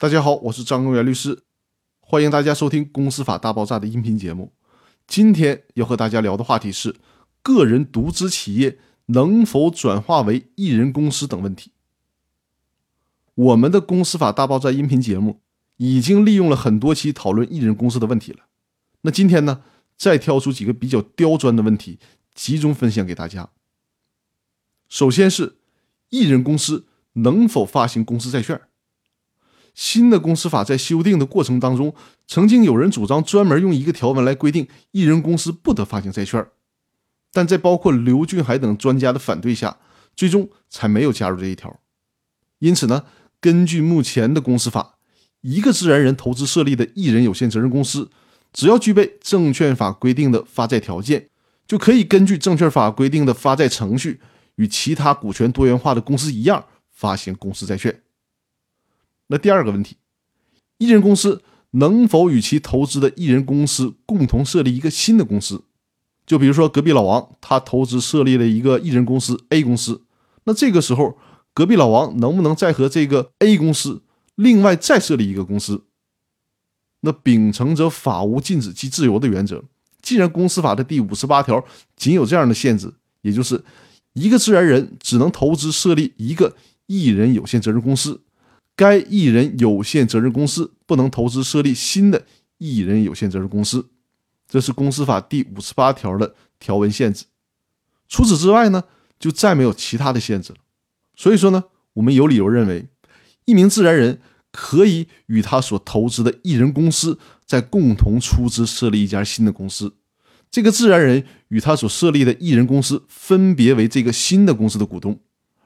大家好，我是张公元律师，欢迎大家收听《公司法大爆炸》的音频节目。今天要和大家聊的话题是个人独资企业能否转化为一人公司等问题。我们的《公司法大爆炸》音频节目已经利用了很多期讨论一人公司的问题了。那今天呢，再挑出几个比较刁钻的问题，集中分享给大家。首先是一人公司能否发行公司债券？新的公司法在修订的过程当中，曾经有人主张专门用一个条文来规定一人公司不得发行债券，但在包括刘俊海等专家的反对下，最终才没有加入这一条。因此呢，根据目前的公司法，一个自然人投资设立的一人有限责任公司，只要具备证券法规定的发债条件，就可以根据证券法规定的发债程序。与其他股权多元化的公司一样发行公司债券。那第二个问题，一人公司能否与其投资的一人公司共同设立一个新的公司？就比如说隔壁老王，他投资设立了一个一人公司 A 公司，那这个时候隔壁老王能不能再和这个 A 公司另外再设立一个公司？那秉承着法无禁止即自由的原则，既然公司法的第五十八条仅有这样的限制，也就是。一个自然人只能投资设立一个一人有限责任公司，该一人有限责任公司不能投资设立新的一人有限责任公司，这是公司法第五十八条的条文限制。除此之外呢，就再没有其他的限制了。所以说呢，我们有理由认为，一名自然人可以与他所投资的一人公司在共同出资设立一家新的公司。这个自然人与他所设立的艺人公司分别为这个新的公司的股东，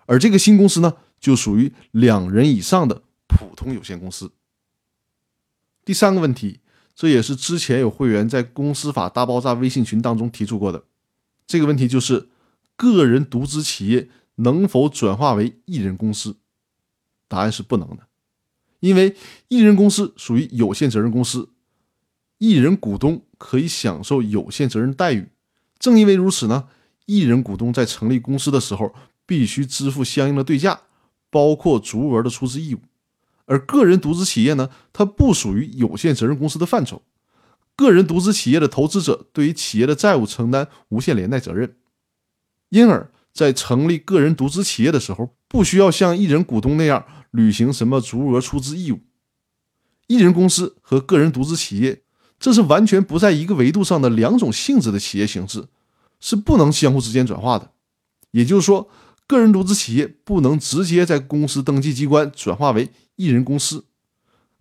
而这个新公司呢，就属于两人以上的普通有限公司。第三个问题，这也是之前有会员在公司法大爆炸微信群当中提出过的，这个问题就是个人独资企业能否转化为艺人公司？答案是不能的，因为艺人公司属于有限责任公司。一人股东可以享受有限责任待遇，正因为如此呢，一人股东在成立公司的时候必须支付相应的对价，包括足额的出资义务。而个人独资企业呢，它不属于有限责任公司的范畴，个人独资企业的投资者对于企业的债务承担无限连带责任，因而，在成立个人独资企业的时候，不需要像一人股东那样履行什么足额出资义务。一人公司和个人独资企业。这是完全不在一个维度上的两种性质的企业形式，是不能相互之间转化的。也就是说，个人独资企业不能直接在公司登记机关转化为一人公司，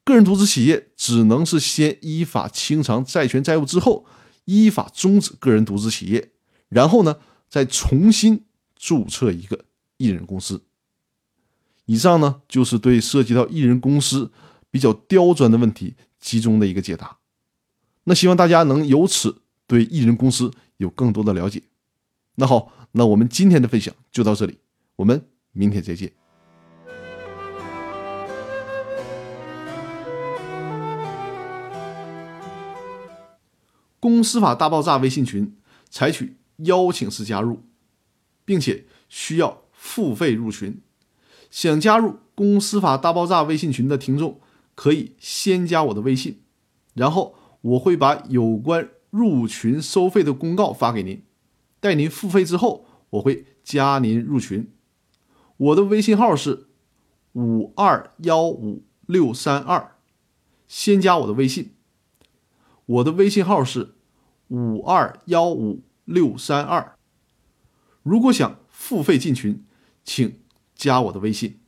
个人独资企业只能是先依法清偿债权债务之后，依法终止个人独资企业，然后呢再重新注册一个一人公司。以上呢就是对涉及到一人公司比较刁钻的问题集中的一个解答。那希望大家能由此对艺人公司有更多的了解。那好，那我们今天的分享就到这里，我们明天再见。公司法大爆炸微信群采取邀请式加入，并且需要付费入群。想加入公司法大爆炸微信群的听众，可以先加我的微信，然后。我会把有关入群收费的公告发给您，待您付费之后，我会加您入群。我的微信号是五二幺五六三二，先加我的微信。我的微信号是五二幺五六三二。如果想付费进群，请加我的微信。